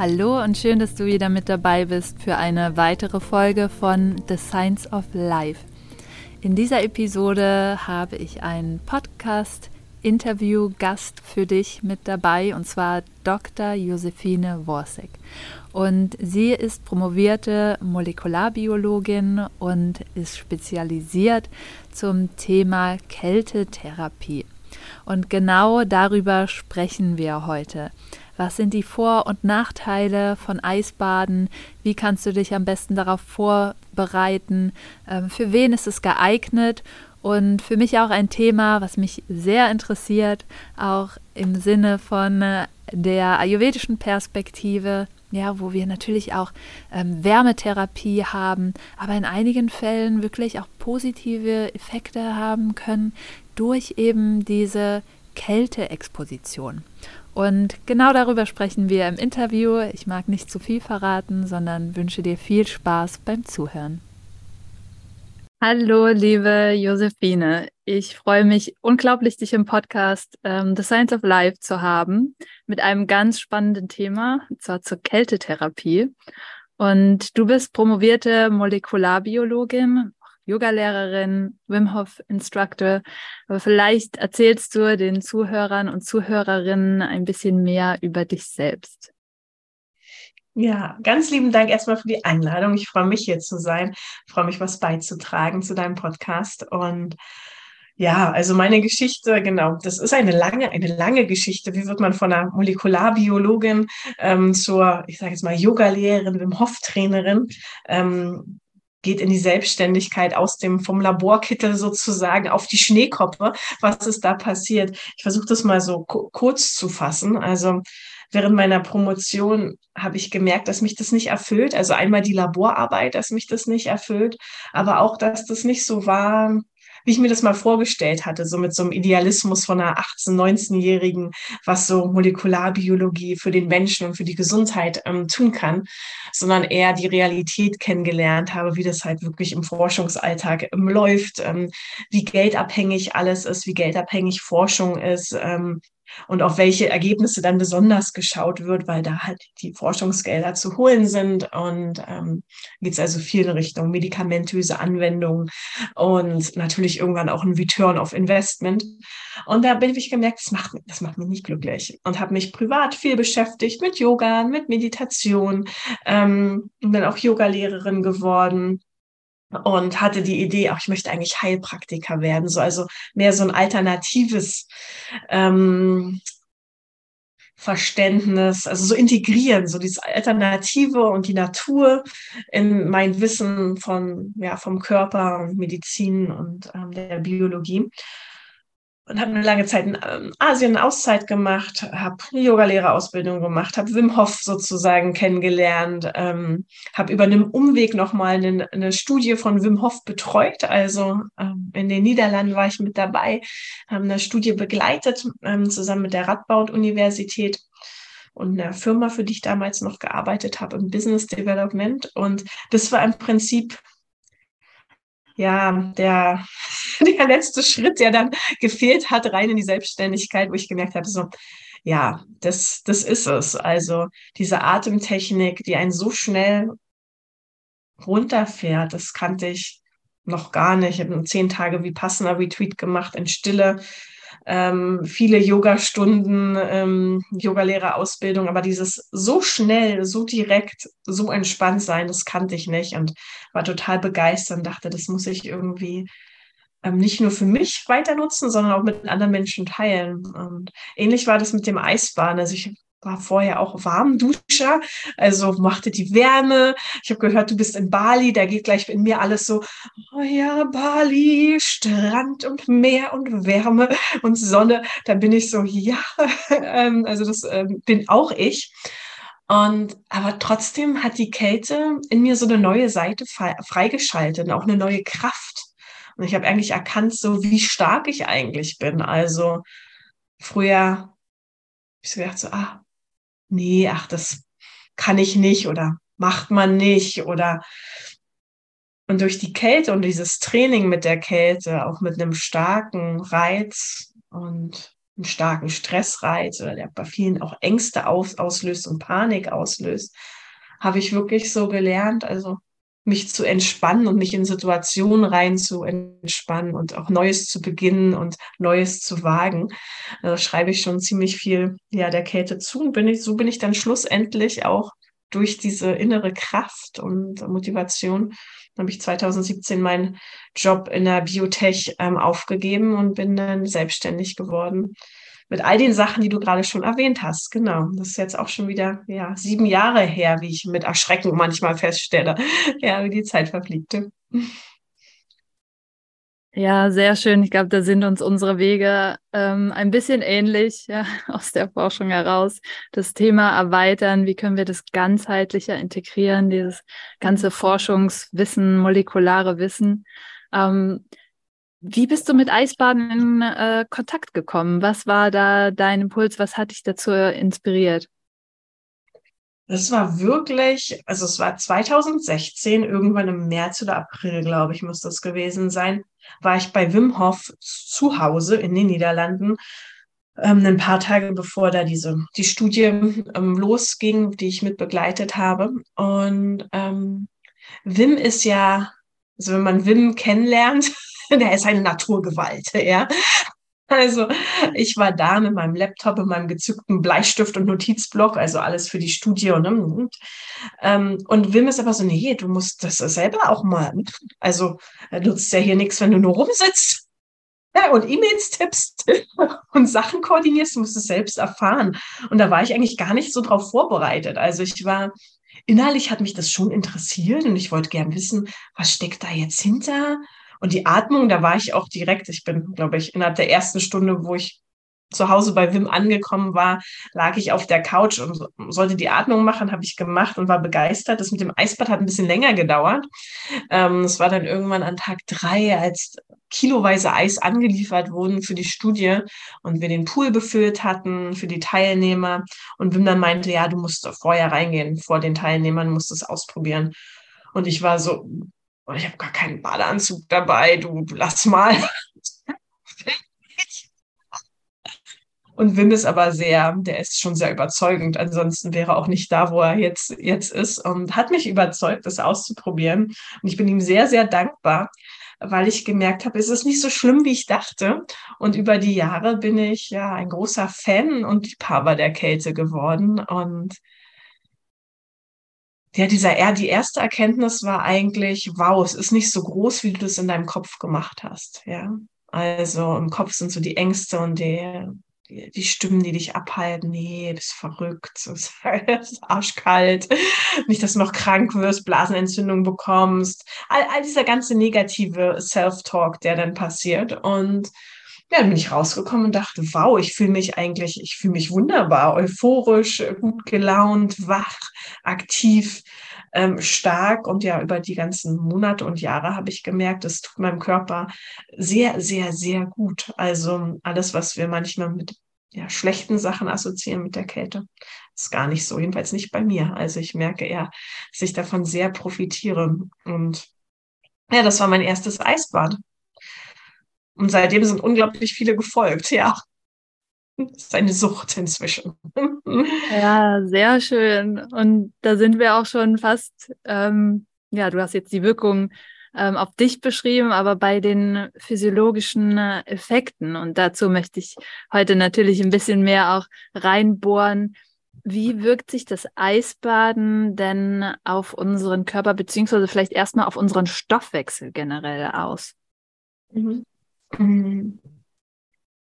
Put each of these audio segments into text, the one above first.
Hallo und schön, dass du wieder mit dabei bist für eine weitere Folge von The Science of Life. In dieser Episode habe ich einen Podcast-Interview-Gast für dich mit dabei und zwar Dr. Josephine Worsek. Und sie ist promovierte Molekularbiologin und ist spezialisiert zum Thema Kältetherapie. Und genau darüber sprechen wir heute. Was sind die Vor- und Nachteile von Eisbaden? Wie kannst du dich am besten darauf vorbereiten? Ähm, für wen ist es geeignet? Und für mich auch ein Thema, was mich sehr interessiert, auch im Sinne von äh, der ayurvedischen Perspektive, ja, wo wir natürlich auch ähm, Wärmetherapie haben, aber in einigen Fällen wirklich auch positive Effekte haben können durch eben diese Kälteexposition. Und genau darüber sprechen wir im Interview. Ich mag nicht zu viel verraten, sondern wünsche dir viel Spaß beim Zuhören. Hallo, liebe Josephine. Ich freue mich unglaublich, dich im Podcast ähm, The Science of Life zu haben mit einem ganz spannenden Thema, und zwar zur Kältetherapie. Und du bist promovierte Molekularbiologin Yogalehrerin, Wim Hof Instructor. Aber vielleicht erzählst du den Zuhörern und Zuhörerinnen ein bisschen mehr über dich selbst. Ja, ganz lieben Dank erstmal für die Einladung. Ich freue mich hier zu sein. Ich freue mich, was beizutragen zu deinem Podcast. Und ja, also meine Geschichte, genau, das ist eine lange, eine lange Geschichte. Wie wird man von einer Molekularbiologin ähm, zur, ich sage jetzt mal, Yogalehrerin, Wim Hof-Trainerin? Ähm, geht in die Selbstständigkeit aus dem vom Laborkittel sozusagen auf die Schneekoppe. Was ist da passiert? Ich versuche das mal so kurz zu fassen. Also während meiner Promotion habe ich gemerkt, dass mich das nicht erfüllt. Also einmal die Laborarbeit, dass mich das nicht erfüllt, aber auch, dass das nicht so war, wie ich mir das mal vorgestellt hatte, so mit so einem Idealismus von einer 18-, 19-Jährigen, was so Molekularbiologie für den Menschen und für die Gesundheit ähm, tun kann, sondern eher die Realität kennengelernt habe, wie das halt wirklich im Forschungsalltag ähm, läuft, ähm, wie geldabhängig alles ist, wie geldabhängig Forschung ist, ähm, und auf welche Ergebnisse dann besonders geschaut wird, weil da halt die Forschungsgelder zu holen sind. Und ähm, geht es also viel in Richtung medikamentöse Anwendung und natürlich irgendwann auch ein Return of Investment. Und da bin ich gemerkt, das macht, das macht mich nicht glücklich und habe mich privat viel beschäftigt mit Yoga, mit Meditation ähm, bin auch Yogalehrerin geworden und hatte die Idee, auch ich möchte eigentlich Heilpraktiker werden, so also mehr so ein alternatives ähm, Verständnis, also so integrieren, so dieses Alternative und die Natur in mein Wissen von ja vom Körper und Medizin und ähm, der Biologie und habe eine lange Zeit in ähm, Asien Auszeit gemacht, habe eine Yogalehrerausbildung gemacht, habe Wim Hof sozusagen kennengelernt, ähm, habe über einen Umweg nochmal eine, eine Studie von Wim Hof betreut. Also ähm, in den Niederlanden war ich mit dabei, haben eine Studie begleitet, ähm, zusammen mit der Radboud-Universität und einer Firma, für die ich damals noch gearbeitet habe im Business Development. Und das war im Prinzip ja, der, der letzte Schritt, der dann gefehlt hat, rein in die Selbstständigkeit, wo ich gemerkt habe, so, ja, das, das ist es. Also diese Atemtechnik, die einen so schnell runterfährt, das kannte ich noch gar nicht. Ich habe zehn Tage wie passender Retweet gemacht in Stille ähm, viele Yoga-Stunden, ähm, Yogalehrerausbildung, aber dieses so schnell, so direkt, so entspannt sein, das kannte ich nicht und war total begeistert und dachte, das muss ich irgendwie ähm, nicht nur für mich weiter nutzen, sondern auch mit anderen Menschen teilen. Und ähnlich war das mit dem Eisbahn. Also ich war vorher auch Warmduscher, also machte die Wärme. Ich habe gehört, du bist in Bali, da geht gleich in mir alles so, oh ja, Bali, Strand und Meer und Wärme und Sonne. Da bin ich so, ja, ähm, also das ähm, bin auch ich. Und aber trotzdem hat die Kälte in mir so eine neue Seite freigeschaltet und auch eine neue Kraft. Und ich habe eigentlich erkannt, so wie stark ich eigentlich bin. Also früher ich so gedacht, so, ah, nee, ach, das kann ich nicht oder macht man nicht oder und durch die Kälte und dieses Training mit der Kälte, auch mit einem starken Reiz und einen starken Stressreiz oder der bei vielen auch Ängste aus, auslöst und Panik auslöst, habe ich wirklich so gelernt, also mich zu entspannen und mich in Situationen rein zu entspannen und auch Neues zu beginnen und Neues zu wagen. Da schreibe ich schon ziemlich viel ja der Kälte zu und bin ich, so bin ich dann schlussendlich auch durch diese innere Kraft und Motivation habe ich 2017 meinen Job in der Biotech ähm, aufgegeben und bin dann selbstständig geworden mit all den Sachen, die du gerade schon erwähnt hast. Genau. Das ist jetzt auch schon wieder ja, sieben Jahre her, wie ich mit Erschrecken manchmal feststelle, ja, wie die Zeit verfliegte. Ja, sehr schön. Ich glaube, da sind uns unsere Wege ähm, ein bisschen ähnlich ja, aus der Forschung heraus. Das Thema erweitern, wie können wir das ganzheitlicher integrieren, dieses ganze Forschungswissen, molekulare Wissen. Ähm, wie bist du mit Eisbaden in äh, Kontakt gekommen? Was war da dein Impuls? Was hat dich dazu inspiriert? Das war wirklich, also es war 2016, irgendwann im März oder April, glaube ich, muss das gewesen sein, war ich bei Wim Hof zu Hause in den Niederlanden, ähm, ein paar Tage bevor da diese, die Studie ähm, losging, die ich mit begleitet habe. Und ähm, Wim ist ja, also wenn man Wim kennenlernt, der ist eine Naturgewalt, ja. Also ich war da mit meinem Laptop und meinem gezückten Bleistift und Notizblock, also alles für die Studie und, und, ähm, und Wim ist aber so, nee, du musst das selber auch mal. Also nutzt ja hier nichts, wenn du nur rumsitzt ja, und E-Mails tippst und Sachen koordinierst, du musst es selbst erfahren. Und da war ich eigentlich gar nicht so drauf vorbereitet. Also ich war innerlich hat mich das schon interessiert und ich wollte gern wissen, was steckt da jetzt hinter? Und die Atmung, da war ich auch direkt, ich bin, glaube ich, innerhalb der ersten Stunde, wo ich zu Hause bei Wim angekommen war, lag ich auf der Couch und sollte die Atmung machen, habe ich gemacht und war begeistert. Das mit dem Eisbad hat ein bisschen länger gedauert. Ähm, es war dann irgendwann an Tag drei, als kiloweise Eis angeliefert wurden für die Studie und wir den Pool befüllt hatten für die Teilnehmer. Und Wim dann meinte, ja, du musst vorher reingehen, vor den Teilnehmern, musst es ausprobieren. Und ich war so, oh, ich habe gar keinen Badeanzug dabei, du lass mal. Und Wim ist aber sehr, der ist schon sehr überzeugend. Ansonsten wäre er auch nicht da, wo er jetzt, jetzt ist und hat mich überzeugt, das auszuprobieren. Und ich bin ihm sehr, sehr dankbar, weil ich gemerkt habe, es ist nicht so schlimm, wie ich dachte. Und über die Jahre bin ich ja ein großer Fan und Liebhaber der Kälte geworden. Und ja, dieser, die erste Erkenntnis war eigentlich, wow, es ist nicht so groß, wie du das in deinem Kopf gemacht hast. Ja, also im Kopf sind so die Ängste und die, die, die Stimmen, die dich abhalten. Nee, das ist verrückt, das ist arschkalt. Nicht, dass du noch krank wirst, Blasenentzündung bekommst. All, all dieser ganze negative Self-Talk, der dann passiert. Und ja, dann bin ich rausgekommen und dachte, wow, ich fühle mich eigentlich, ich fühle mich wunderbar, euphorisch, gut gelaunt, wach, aktiv, ähm, stark. Und ja, über die ganzen Monate und Jahre habe ich gemerkt, es tut meinem Körper sehr, sehr, sehr gut. Also alles, was wir manchmal mit ja, schlechten Sachen assoziieren mit der Kälte, ist gar nicht so, jedenfalls nicht bei mir. Also ich merke eher, dass ich davon sehr profitiere. Und ja, das war mein erstes Eisbad. Und seitdem sind unglaublich viele gefolgt, ja. Das ist eine Sucht inzwischen. Ja, sehr schön. Und da sind wir auch schon fast, ähm, ja, du hast jetzt die Wirkung ähm, auf dich beschrieben, aber bei den physiologischen äh, Effekten. Und dazu möchte ich heute natürlich ein bisschen mehr auch reinbohren. Wie wirkt sich das Eisbaden denn auf unseren Körper, beziehungsweise vielleicht erstmal auf unseren Stoffwechsel generell aus? Mhm. Mhm.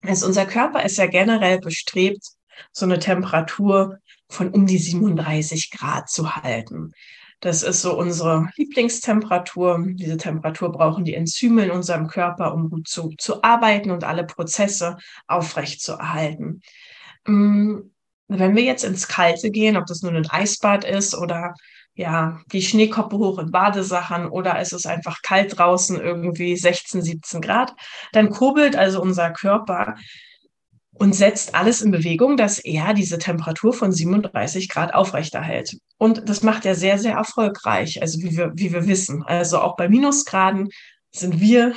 Also unser Körper ist ja generell bestrebt, so eine Temperatur von um die 37 Grad zu halten. Das ist so unsere Lieblingstemperatur. Diese Temperatur brauchen die Enzyme in unserem Körper, um gut zu, zu arbeiten und alle Prozesse aufrecht zu erhalten. Mm, wenn wir jetzt ins Kalte gehen, ob das nun ein Eisbad ist oder ja, die Schneekoppe hoch in Badesachen oder es ist einfach kalt draußen, irgendwie 16, 17 Grad, dann kurbelt also unser Körper und setzt alles in Bewegung, dass er diese Temperatur von 37 Grad aufrechterhält. Und das macht er sehr, sehr erfolgreich, also wie wir, wie wir wissen. Also auch bei Minusgraden sind wir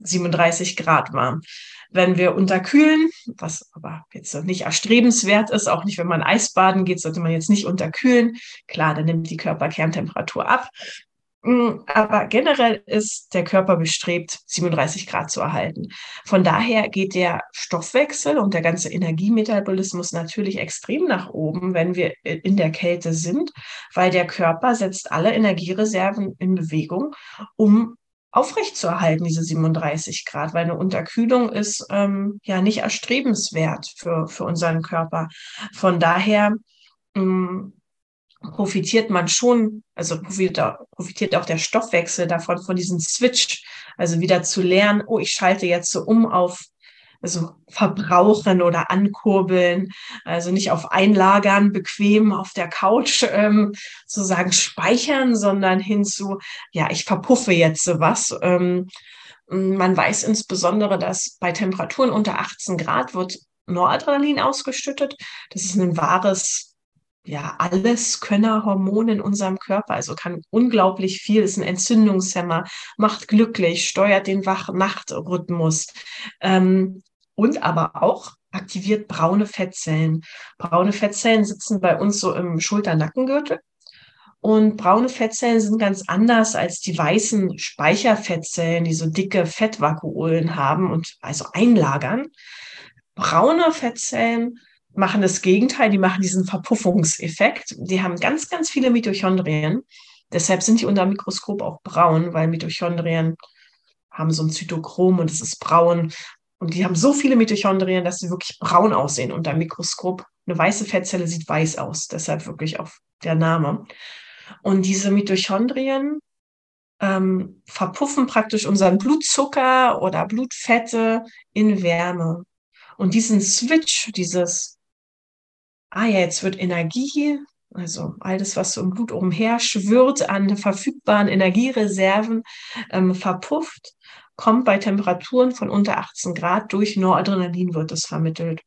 37 Grad warm. Wenn wir unterkühlen, was aber jetzt nicht erstrebenswert ist, auch nicht, wenn man Eisbaden geht, sollte man jetzt nicht unterkühlen. Klar, dann nimmt die Körperkerntemperatur ab. Mm, aber generell ist der Körper bestrebt, 37 Grad zu erhalten. Von daher geht der Stoffwechsel und der ganze Energiemetabolismus natürlich extrem nach oben, wenn wir in der Kälte sind, weil der Körper setzt alle Energiereserven in Bewegung, um aufrechtzuerhalten, diese 37 Grad, weil eine Unterkühlung ist ähm, ja nicht erstrebenswert für, für unseren Körper. Von daher ähm, profitiert man schon, also profitiert, profitiert auch der Stoffwechsel davon, von diesem Switch, also wieder zu lernen, oh, ich schalte jetzt so um auf also verbrauchen oder ankurbeln, also nicht auf Einlagern, bequem auf der Couch ähm, sozusagen speichern, sondern hinzu, ja, ich verpuffe jetzt sowas. Ähm, man weiß insbesondere, dass bei Temperaturen unter 18 Grad wird Noradrenalin ausgeschüttet. Das ist ein wahres ja, alles Könnerhormon in unserem Körper, also kann unglaublich viel, ist ein Entzündungshemmer, macht glücklich, steuert den Wach-Nacht-Rhythmus ähm, und aber auch aktiviert braune Fettzellen. Braune Fettzellen sitzen bei uns so im Schulter-Nackengürtel. Und braune Fettzellen sind ganz anders als die weißen Speicherfettzellen, die so dicke Fettvakuolen haben und also einlagern. Braune Fettzellen machen das Gegenteil, die machen diesen Verpuffungseffekt. Die haben ganz, ganz viele Mitochondrien. Deshalb sind die unter dem Mikroskop auch braun, weil Mitochondrien haben so ein Zytochrom und es ist braun. Und die haben so viele Mitochondrien, dass sie wirklich braun aussehen unter dem Mikroskop. Eine weiße Fettzelle sieht weiß aus, deshalb wirklich auch der Name. Und diese Mitochondrien ähm, verpuffen praktisch unseren Blutzucker oder Blutfette in Wärme. Und diesen Switch, dieses ah ja, jetzt wird Energie, also all das, was so im Blut umher schwirrt an verfügbaren Energiereserven, ähm, verpufft, kommt bei Temperaturen von unter 18 Grad durch Noradrenalin wird es vermittelt.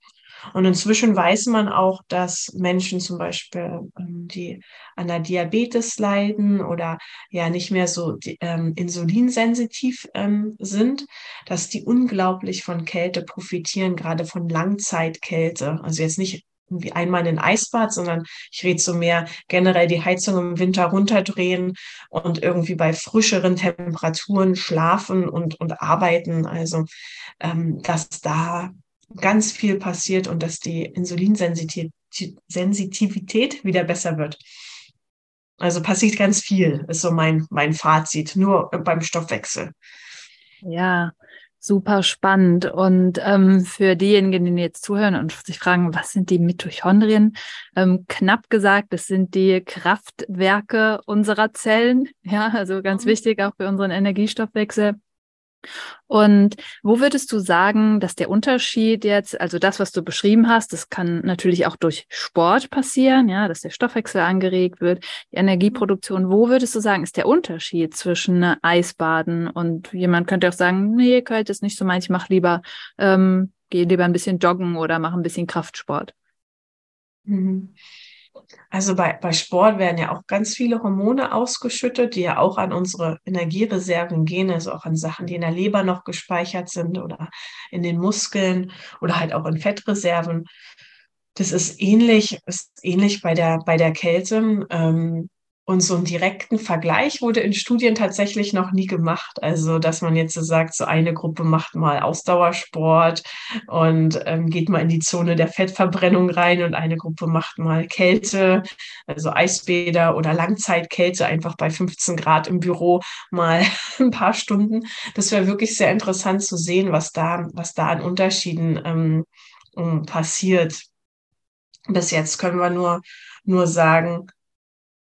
Und inzwischen weiß man auch, dass Menschen zum Beispiel, ähm, die an der Diabetes leiden oder ja nicht mehr so ähm, insulinsensitiv ähm, sind, dass die unglaublich von Kälte profitieren, gerade von Langzeitkälte. Also jetzt nicht irgendwie einmal in ein Eisbad, sondern ich rede so mehr generell die Heizung im Winter runterdrehen und irgendwie bei frischeren Temperaturen schlafen und, und arbeiten. Also, ähm, dass da ganz viel passiert und dass die Insulinsensitivität wieder besser wird. Also passiert ganz viel, ist so mein, mein Fazit, nur beim Stoffwechsel. Ja, Super spannend. Und ähm, für diejenigen, die jetzt zuhören und sich fragen, was sind die Mitochondrien? Ähm, knapp gesagt, das sind die Kraftwerke unserer Zellen. Ja, also ganz mhm. wichtig auch für unseren Energiestoffwechsel. Und wo würdest du sagen, dass der Unterschied jetzt, also das, was du beschrieben hast, das kann natürlich auch durch Sport passieren, ja, dass der Stoffwechsel angeregt wird, die Energieproduktion. Wo würdest du sagen, ist der Unterschied zwischen Eisbaden und jemand könnte auch sagen, nee, kalt ist nicht so meins, ich mach lieber, ähm, gehe lieber ein bisschen joggen oder mache ein bisschen Kraftsport. Mhm. Also bei, bei Sport werden ja auch ganz viele Hormone ausgeschüttet, die ja auch an unsere Energiereserven gehen, also auch an Sachen, die in der Leber noch gespeichert sind oder in den Muskeln oder halt auch in Fettreserven. Das ist ähnlich, ist ähnlich bei der, bei der Kälte. Ähm, und so einen direkten Vergleich wurde in Studien tatsächlich noch nie gemacht. Also, dass man jetzt so sagt, so eine Gruppe macht mal Ausdauersport und ähm, geht mal in die Zone der Fettverbrennung rein und eine Gruppe macht mal Kälte, also Eisbäder oder Langzeitkälte, einfach bei 15 Grad im Büro mal ein paar Stunden. Das wäre wirklich sehr interessant zu sehen, was da, was da an Unterschieden ähm, passiert. Bis jetzt können wir nur, nur sagen,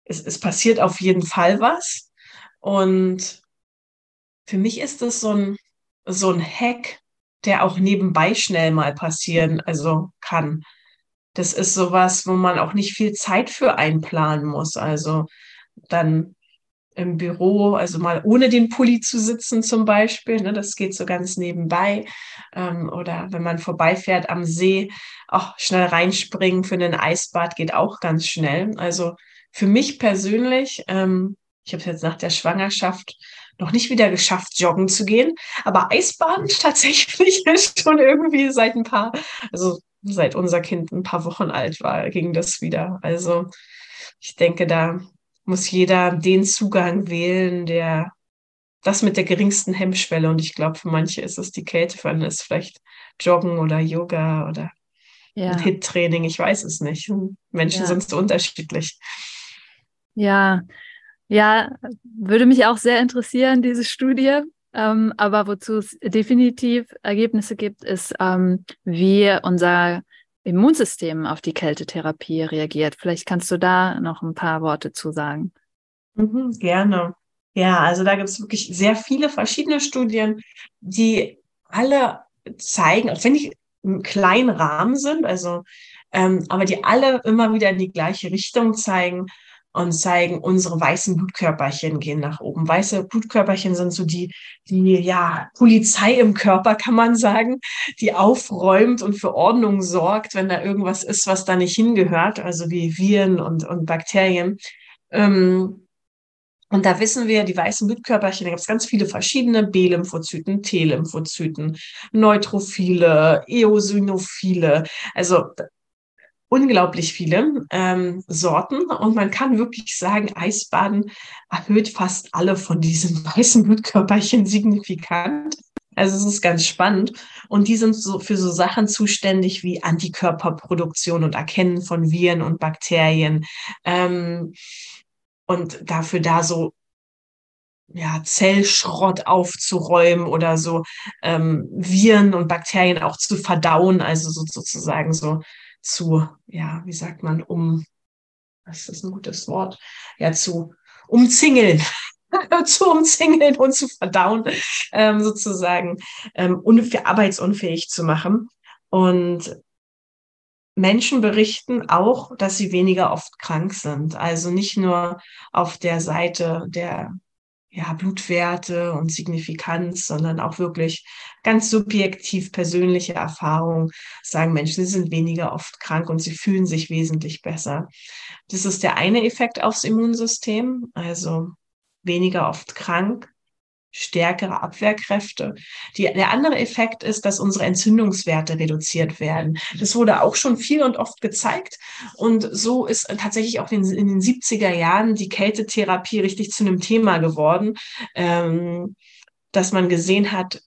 es, es passiert auf jeden Fall was. Und für mich ist es so ein, so ein Hack, der auch nebenbei schnell mal passieren, also kann. das ist sowas, wo man auch nicht viel Zeit für einplanen muss. Also dann im Büro, also mal ohne den Pulli zu sitzen zum Beispiel, ne, das geht so ganz nebenbei. Ähm, oder wenn man vorbeifährt am See, auch schnell reinspringen für einen Eisbad geht auch ganz schnell. Also für mich persönlich, ähm, ich habe jetzt nach der Schwangerschaft noch nicht wieder geschafft, joggen zu gehen, aber Eisbaden tatsächlich ist schon irgendwie seit ein paar, also seit unser Kind ein paar Wochen alt war, ging das wieder. Also ich denke, da muss jeder den Zugang wählen, der das mit der geringsten Hemmschwelle. Und ich glaube, für manche ist es die Kälte, für andere ist es vielleicht Joggen oder Yoga oder ja. Hit-Training, ich weiß es nicht. Menschen ja. sind so unterschiedlich. Ja, ja, würde mich auch sehr interessieren, diese Studie. Ähm, aber wozu es definitiv Ergebnisse gibt, ist, ähm, wie unser Immunsystem auf die Kältetherapie reagiert. Vielleicht kannst du da noch ein paar Worte zu sagen. Mhm, gerne. Ja, also da gibt es wirklich sehr viele verschiedene Studien, die alle zeigen, auch wenn die im kleinen Rahmen sind, also ähm, aber die alle immer wieder in die gleiche Richtung zeigen, und zeigen, unsere weißen Blutkörperchen gehen nach oben. Weiße Blutkörperchen sind so die, die, ja, Polizei im Körper, kann man sagen, die aufräumt und für Ordnung sorgt, wenn da irgendwas ist, was da nicht hingehört, also wie Viren und, und Bakterien. Ähm, und da wissen wir, die weißen Blutkörperchen, da gibt es ganz viele verschiedene B-Lymphozyten, T-Lymphozyten, Neutrophile, Eosinophile. Also unglaublich viele ähm, Sorten und man kann wirklich sagen, Eisbaden erhöht fast alle von diesen weißen Blutkörperchen signifikant. Also es ist ganz spannend. Und die sind so für so Sachen zuständig wie Antikörperproduktion und Erkennen von Viren und Bakterien. Ähm, und dafür da so ja, Zellschrott aufzuräumen oder so ähm, Viren und Bakterien auch zu verdauen, also so, sozusagen so zu, ja, wie sagt man, um, was ist ein gutes Wort, ja, zu umzingeln. zu umzingeln und zu verdauen, ähm, sozusagen ähm, arbeitsunfähig zu machen. Und Menschen berichten auch, dass sie weniger oft krank sind. Also nicht nur auf der Seite der ja, Blutwerte und Signifikanz, sondern auch wirklich ganz subjektiv persönliche Erfahrungen sagen Menschen, sie sind weniger oft krank und sie fühlen sich wesentlich besser. Das ist der eine Effekt aufs Immunsystem, also weniger oft krank, stärkere Abwehrkräfte. Die, der andere Effekt ist, dass unsere Entzündungswerte reduziert werden. Das wurde auch schon viel und oft gezeigt. Und so ist tatsächlich auch in, in den 70er Jahren die Kältetherapie richtig zu einem Thema geworden, ähm, dass man gesehen hat,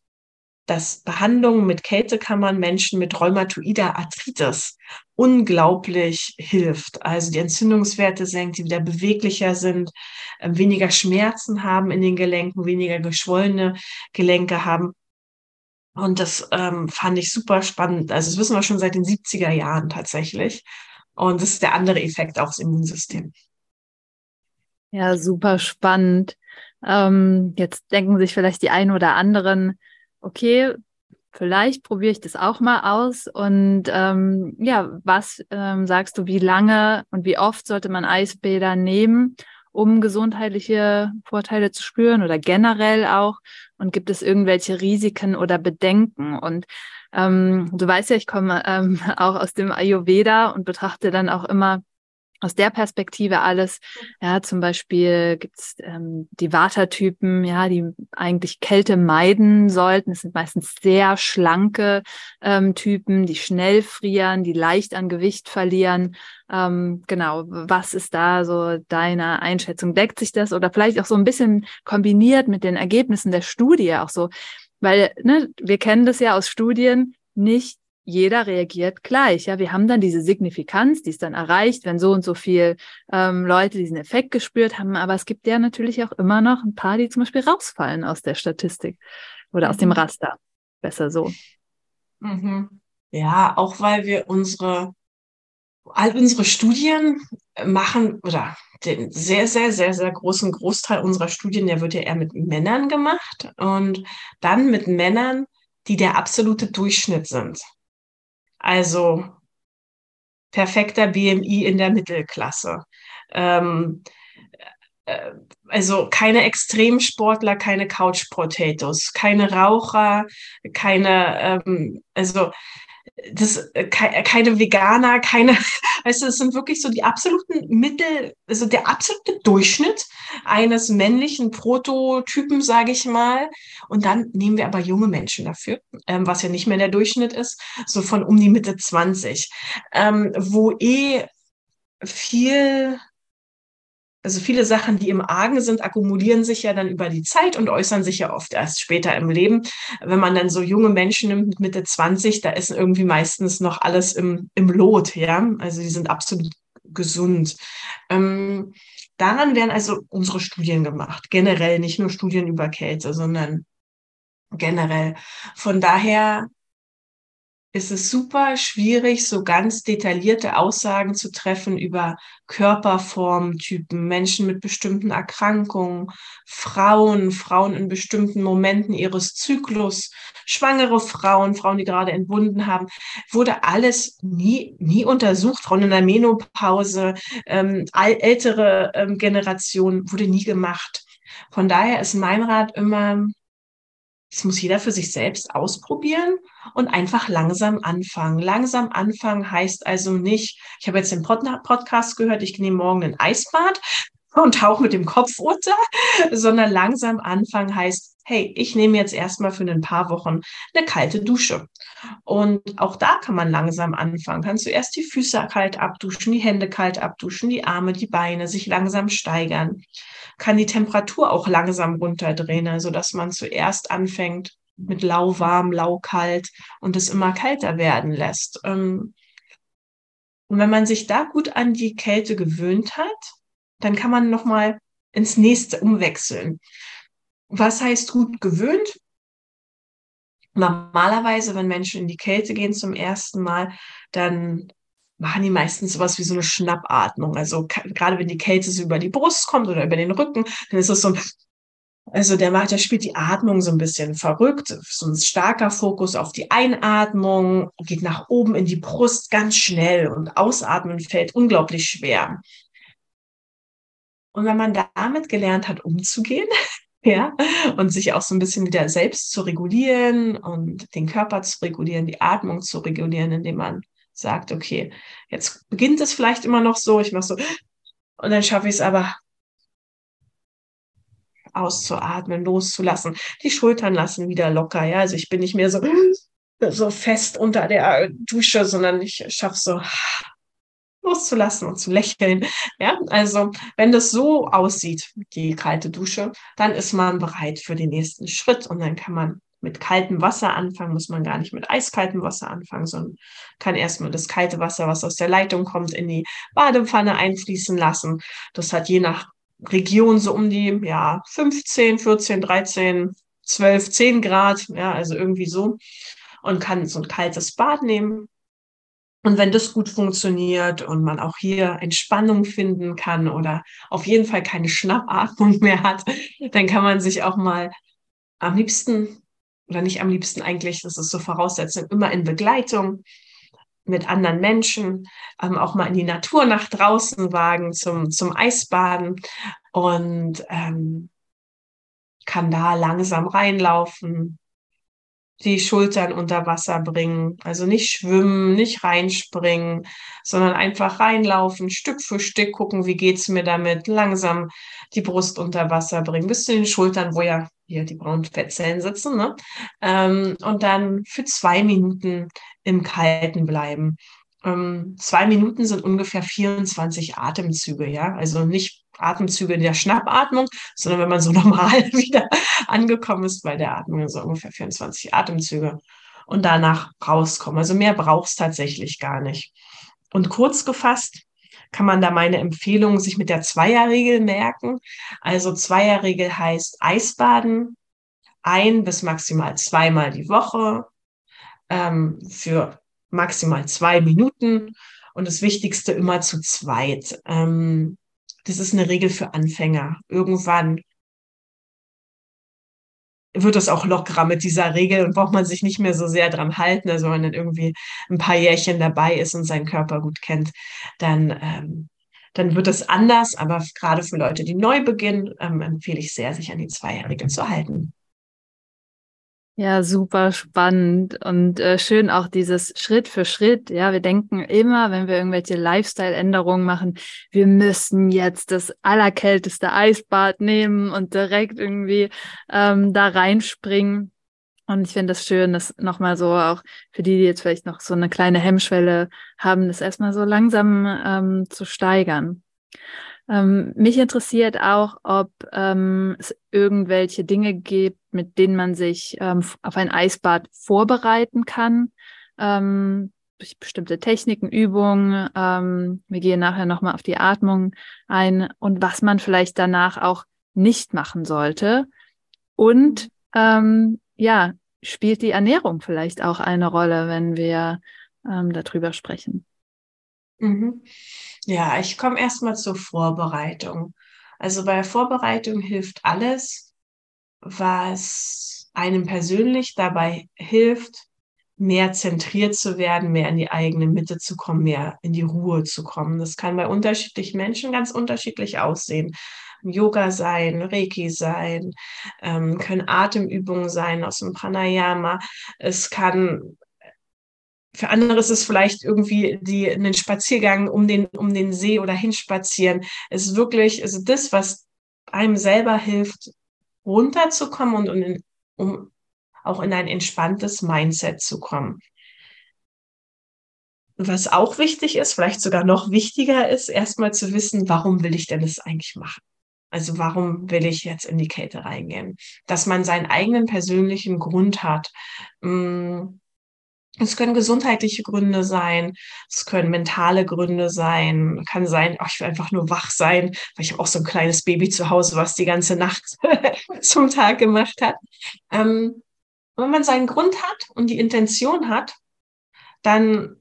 dass Behandlung mit Kältekammern Menschen mit rheumatoider Arthritis unglaublich hilft. Also die Entzündungswerte senkt, die wieder beweglicher sind, äh, weniger Schmerzen haben in den Gelenken, weniger geschwollene Gelenke haben. Und das ähm, fand ich super spannend. Also das wissen wir schon seit den 70er Jahren tatsächlich. Und das ist der andere Effekt aufs Immunsystem. Ja, super spannend. Ähm, jetzt denken sich vielleicht die einen oder anderen, okay, vielleicht probiere ich das auch mal aus. Und ähm, ja, was ähm, sagst du, wie lange und wie oft sollte man Eisbäder nehmen, um gesundheitliche Vorteile zu spüren oder generell auch? Und gibt es irgendwelche Risiken oder Bedenken? Und ähm, du weißt ja, ich komme ähm, auch aus dem Ayurveda und betrachte dann auch immer aus der Perspektive alles. Ja, zum Beispiel gibt's ähm, die Vata-Typen, ja, die eigentlich Kälte meiden sollten. Es sind meistens sehr schlanke ähm, Typen, die schnell frieren, die leicht an Gewicht verlieren. Ähm, genau, was ist da so deine Einschätzung? Deckt sich das oder vielleicht auch so ein bisschen kombiniert mit den Ergebnissen der Studie auch so? Weil ne, wir kennen das ja aus Studien, nicht jeder reagiert gleich. Ja, wir haben dann diese Signifikanz, die ist dann erreicht, wenn so und so viel ähm, Leute diesen Effekt gespürt haben. Aber es gibt ja natürlich auch immer noch ein paar, die zum Beispiel rausfallen aus der Statistik oder aus dem mhm. Raster. Besser so. Mhm. Ja, auch weil wir unsere all unsere Studien machen oder den sehr, sehr, sehr, sehr großen Großteil unserer Studien, der wird ja eher mit Männern gemacht und dann mit Männern, die der absolute Durchschnitt sind. Also perfekter BMI in der Mittelklasse. Ähm, äh, also keine Extremsportler, keine Couch Potatoes, keine Raucher, keine, ähm, also das, äh, keine Veganer, keine, weißt du, es sind wirklich so die absoluten Mittel, also der absolute Durchschnitt eines männlichen Prototypen, sage ich mal. Und dann nehmen wir aber junge Menschen dafür, ähm, was ja nicht mehr der Durchschnitt ist, so von um die Mitte 20, ähm, wo eh viel also viele Sachen, die im Argen sind, akkumulieren sich ja dann über die Zeit und äußern sich ja oft erst später im Leben. Wenn man dann so junge Menschen nimmt mit Mitte 20, da ist irgendwie meistens noch alles im, im Lot, ja. Also die sind absolut gesund. Ähm, daran werden also unsere Studien gemacht. Generell nicht nur Studien über Kälte, sondern generell. Von daher ist es super schwierig, so ganz detaillierte Aussagen zu treffen über Körperformtypen, Menschen mit bestimmten Erkrankungen, Frauen, Frauen in bestimmten Momenten ihres Zyklus, schwangere Frauen, Frauen, die gerade entbunden haben, wurde alles nie, nie untersucht. Frauen in der Menopause, ähm, ältere ähm, Generationen wurde nie gemacht. Von daher ist mein Rat immer, das muss jeder für sich selbst ausprobieren und einfach langsam anfangen. Langsam anfangen heißt also nicht, ich habe jetzt den Pod Podcast gehört, ich nehme morgen ein Eisbad und tauche mit dem Kopf unter, sondern langsam anfangen heißt, hey, ich nehme jetzt erstmal für ein paar Wochen eine kalte Dusche. Und auch da kann man langsam anfangen. Kannst du erst die Füße kalt abduschen, die Hände kalt abduschen, die Arme, die Beine, sich langsam steigern kann die Temperatur auch langsam runterdrehen, so dass man zuerst anfängt mit lauwarm, laukalt und es immer kälter werden lässt. Ähm, und wenn man sich da gut an die Kälte gewöhnt hat, dann kann man noch mal ins nächste umwechseln. Was heißt gut gewöhnt? Normalerweise, wenn Menschen in die Kälte gehen zum ersten Mal, dann machen die meistens sowas wie so eine Schnappatmung. Also gerade wenn die Kälte so über die Brust kommt oder über den Rücken, dann ist es so ein also der macht, der spielt die Atmung so ein bisschen verrückt, so ein starker Fokus auf die Einatmung, geht nach oben in die Brust ganz schnell und ausatmen fällt unglaublich schwer. Und wenn man damit gelernt hat, umzugehen, ja, und sich auch so ein bisschen wieder selbst zu regulieren und den Körper zu regulieren, die Atmung zu regulieren, indem man sagt, okay, jetzt beginnt es vielleicht immer noch so, ich mache so, und dann schaffe ich es aber auszuatmen, loszulassen. Die Schultern lassen wieder locker, ja. Also ich bin nicht mehr so, so fest unter der Dusche, sondern ich schaffe so loszulassen und zu lächeln. Ja, also wenn das so aussieht, die kalte Dusche, dann ist man bereit für den nächsten Schritt und dann kann man mit kaltem Wasser anfangen, muss man gar nicht mit eiskaltem Wasser anfangen, sondern kann erstmal das kalte Wasser, was aus der Leitung kommt, in die Badepfanne einfließen lassen. Das hat je nach Region so um die ja, 15, 14, 13, 12, 10 Grad, ja, also irgendwie so. Und kann so ein kaltes Bad nehmen. Und wenn das gut funktioniert und man auch hier Entspannung finden kann oder auf jeden Fall keine Schnappatmung mehr hat, dann kann man sich auch mal am liebsten oder nicht am liebsten eigentlich, das ist so Voraussetzung, immer in Begleitung mit anderen Menschen, ähm, auch mal in die Natur nach draußen wagen zum, zum Eisbaden und ähm, kann da langsam reinlaufen, die Schultern unter Wasser bringen. Also nicht schwimmen, nicht reinspringen, sondern einfach reinlaufen, Stück für Stück gucken, wie geht's mir damit, langsam die Brust unter Wasser bringen, bis zu den Schultern, wo ja hier die braunen Fettzellen sitzen, ne? Ähm, und dann für zwei Minuten im Kalten bleiben. Ähm, zwei Minuten sind ungefähr 24 Atemzüge, ja. Also nicht Atemzüge in der Schnappatmung, sondern wenn man so normal wieder angekommen ist bei der Atmung, so ungefähr 24 Atemzüge und danach rauskommen. Also mehr braucht tatsächlich gar nicht. Und kurz gefasst kann man da meine Empfehlung sich mit der Zweierregel merken. Also Zweierregel heißt Eisbaden ein bis maximal zweimal die Woche ähm, für maximal zwei Minuten und das Wichtigste immer zu zweit. Ähm, das ist eine Regel für Anfänger. Irgendwann wird es auch lockerer mit dieser Regel und braucht man sich nicht mehr so sehr dran halten. Also wenn man dann irgendwie ein paar Jährchen dabei ist und seinen Körper gut kennt, dann, ähm, dann wird es anders. Aber gerade für Leute, die neu beginnen, ähm, empfehle ich sehr, sich an die Zweierregel zu halten. Ja, super spannend und äh, schön auch dieses Schritt für Schritt. Ja, wir denken immer, wenn wir irgendwelche Lifestyle-Änderungen machen, wir müssen jetzt das allerkälteste Eisbad nehmen und direkt irgendwie ähm, da reinspringen. Und ich finde das schön, das nochmal so auch für die, die jetzt vielleicht noch so eine kleine Hemmschwelle haben, das erstmal so langsam ähm, zu steigern. Ähm, mich interessiert auch, ob ähm, es irgendwelche Dinge gibt, mit denen man sich ähm, auf ein Eisbad vorbereiten kann. Ähm, durch bestimmte Techniken, Übungen. Ähm, wir gehen nachher nochmal auf die Atmung ein und was man vielleicht danach auch nicht machen sollte. Und ähm, ja, spielt die Ernährung vielleicht auch eine Rolle, wenn wir ähm, darüber sprechen? Mhm. Ja, ich komme erstmal zur Vorbereitung. Also bei Vorbereitung hilft alles, was einem persönlich dabei hilft, mehr zentriert zu werden, mehr in die eigene Mitte zu kommen, mehr in die Ruhe zu kommen. Das kann bei unterschiedlichen Menschen ganz unterschiedlich aussehen. Yoga sein, Reiki sein, ähm, können Atemübungen sein aus dem Pranayama. Es kann für andere ist es vielleicht irgendwie die, einen Spaziergang um den, um den See oder hinspazieren. Es ist wirklich, also das, was einem selber hilft, runterzukommen und, und in, um auch in ein entspanntes Mindset zu kommen. Was auch wichtig ist, vielleicht sogar noch wichtiger ist, erstmal zu wissen, warum will ich denn das eigentlich machen? Also warum will ich jetzt in die Kälte reingehen? Dass man seinen eigenen persönlichen Grund hat. Hm, es können gesundheitliche Gründe sein, es können mentale Gründe sein, kann sein, ach, ich will einfach nur wach sein, weil ich habe auch so ein kleines Baby zu Hause, was die ganze Nacht zum Tag gemacht hat. Ähm, wenn man seinen Grund hat und die Intention hat, dann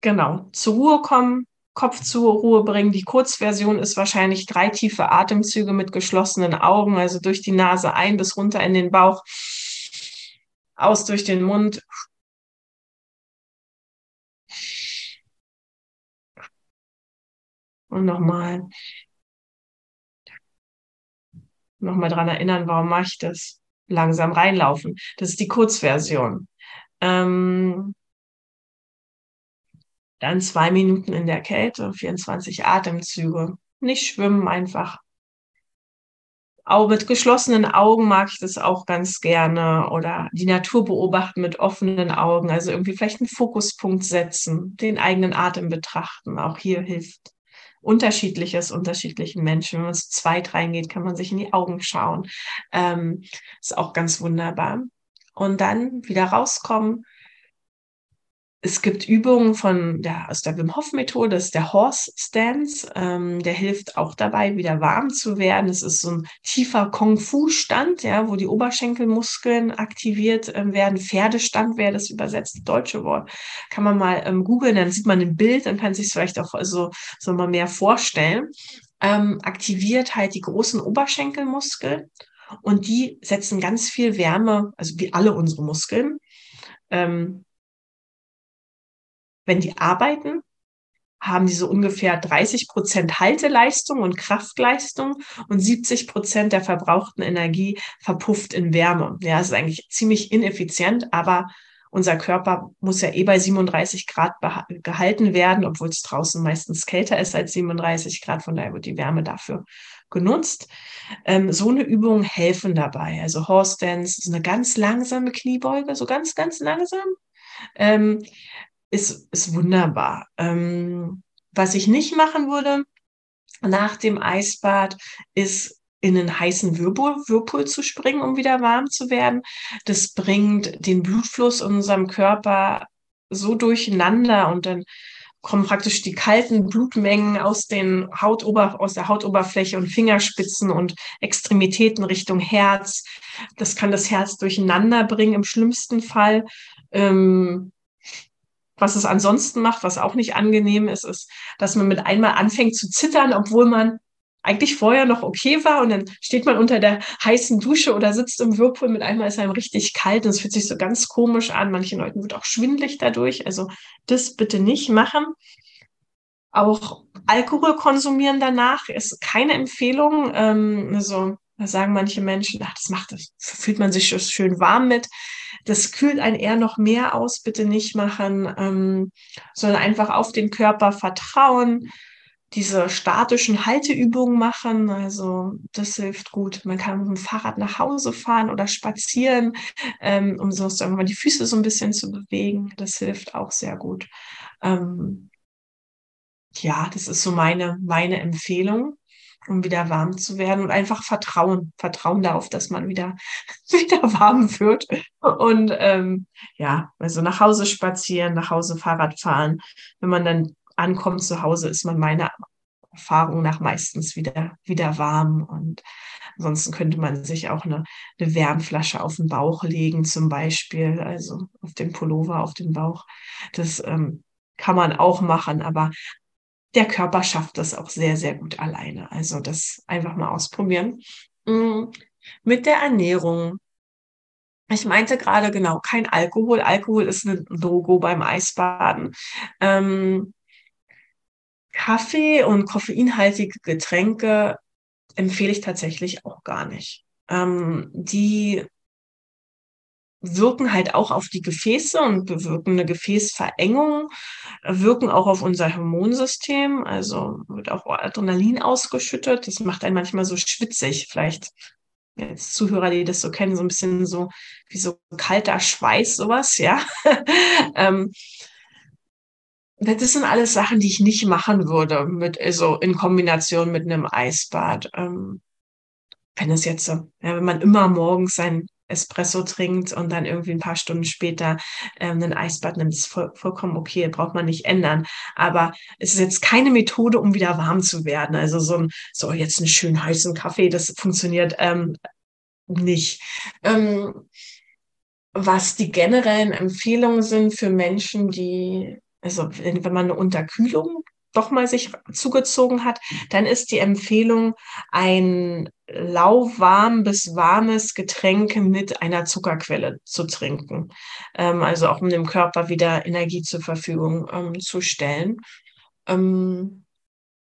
genau zur Ruhe kommen, Kopf zur Ruhe bringen. Die Kurzversion ist wahrscheinlich drei tiefe Atemzüge mit geschlossenen Augen, also durch die Nase ein bis runter in den Bauch, aus durch den Mund Und nochmal, nochmal dran erinnern, warum mache ich das? Langsam reinlaufen. Das ist die Kurzversion. Ähm, dann zwei Minuten in der Kälte, 24 Atemzüge. Nicht schwimmen einfach. Auch mit geschlossenen Augen mag ich das auch ganz gerne oder die Natur beobachten mit offenen Augen. Also irgendwie vielleicht einen Fokuspunkt setzen, den eigenen Atem betrachten. Auch hier hilft unterschiedliches unterschiedlichen Menschen. Wenn man zu zweit reingeht, kann man sich in die Augen schauen. Ähm, ist auch ganz wunderbar. Und dann wieder rauskommen, es gibt Übungen von der, aus der Wim Hof Methode, das ist der Horse Stance. Ähm, der hilft auch dabei, wieder warm zu werden. Es ist so ein tiefer Kung Fu Stand, ja, wo die Oberschenkelmuskeln aktiviert ähm, werden. Pferdestand wäre das übersetzte deutsche Wort. Kann man mal ähm, googeln, dann sieht man ein Bild, dann kann sich vielleicht auch so, so mal mehr vorstellen. Ähm, aktiviert halt die großen Oberschenkelmuskeln und die setzen ganz viel Wärme, also wie alle unsere Muskeln. Wenn die arbeiten, haben die so ungefähr 30 Prozent Halteleistung und Kraftleistung und 70 Prozent der verbrauchten Energie verpufft in Wärme. Ja, das ist eigentlich ziemlich ineffizient, aber unser Körper muss ja eh bei 37 Grad gehalten werden, obwohl es draußen meistens kälter ist als 37 Grad. Von daher wird die Wärme dafür genutzt. Ähm, so eine Übung helfen dabei. Also Horse Dance ist eine ganz langsame Kniebeuge, so ganz, ganz langsam. Ähm, ist, ist wunderbar. Ähm, was ich nicht machen würde nach dem Eisbad, ist in einen heißen Whirlpool, Whirlpool zu springen, um wieder warm zu werden. Das bringt den Blutfluss in unserem Körper so durcheinander und dann kommen praktisch die kalten Blutmengen aus den Hautober aus der Hautoberfläche und Fingerspitzen und Extremitäten Richtung Herz. Das kann das Herz durcheinander bringen im schlimmsten Fall. Ähm, was es ansonsten macht, was auch nicht angenehm ist, ist, dass man mit einmal anfängt zu zittern, obwohl man eigentlich vorher noch okay war und dann steht man unter der heißen Dusche oder sitzt im Whirlpool, mit einmal ist einem richtig kalt und es fühlt sich so ganz komisch an. Manchen Leuten wird auch schwindlig dadurch. Also das bitte nicht machen. Auch Alkohol konsumieren danach ist keine Empfehlung. Ähm, also da sagen manche Menschen, ach, das macht, das fühlt man sich schön warm mit. Das kühlt einen eher noch mehr aus, bitte nicht machen, ähm, sondern einfach auf den Körper vertrauen diese statischen Halteübungen machen. Also das hilft gut. Man kann mit dem Fahrrad nach Hause fahren oder spazieren, ähm, um so mal die Füße so ein bisschen zu bewegen. Das hilft auch sehr gut. Ähm, ja, das ist so meine, meine Empfehlung, um wieder warm zu werden und einfach Vertrauen, Vertrauen darauf, dass man wieder, wieder warm wird. Und ähm, ja, also nach Hause spazieren, nach Hause Fahrrad fahren. Wenn man dann ankommt zu Hause, ist man meiner Erfahrung nach meistens wieder, wieder warm. Und ansonsten könnte man sich auch eine, eine Wärmflasche auf den Bauch legen, zum Beispiel, also auf den Pullover, auf den Bauch. Das ähm, kann man auch machen, aber der Körper schafft das auch sehr, sehr gut alleine. Also das einfach mal ausprobieren. Mhm. Mit der Ernährung ich meinte gerade genau, kein Alkohol. Alkohol ist ein Logo beim Eisbaden. Ähm, Kaffee und koffeinhaltige Getränke empfehle ich tatsächlich auch gar nicht. Ähm, die wirken halt auch auf die Gefäße und bewirken eine Gefäßverengung, wirken auch auf unser Hormonsystem, also wird auch Adrenalin ausgeschüttet. Das macht einen manchmal so schwitzig. Vielleicht jetzt Zuhörer, die das so kennen, so ein bisschen so wie so kalter Schweiß, sowas, ja. ähm, das sind alles Sachen, die ich nicht machen würde, mit, also in Kombination mit einem Eisbad. Ähm, wenn es jetzt so, ja, wenn man immer morgens sein Espresso trinkt und dann irgendwie ein paar Stunden später ähm, ein Eisbad nimmt, ist voll, vollkommen okay, braucht man nicht ändern. Aber es ist jetzt keine Methode, um wieder warm zu werden. Also so ein, so jetzt einen schönen heißen Kaffee, das funktioniert ähm, nicht. Ähm, was die generellen Empfehlungen sind für Menschen, die also wenn, wenn man eine Unterkühlung doch mal sich zugezogen hat, dann ist die Empfehlung, ein lauwarm bis warmes Getränk mit einer Zuckerquelle zu trinken. Ähm, also auch um dem Körper wieder Energie zur Verfügung ähm, zu stellen. Ähm,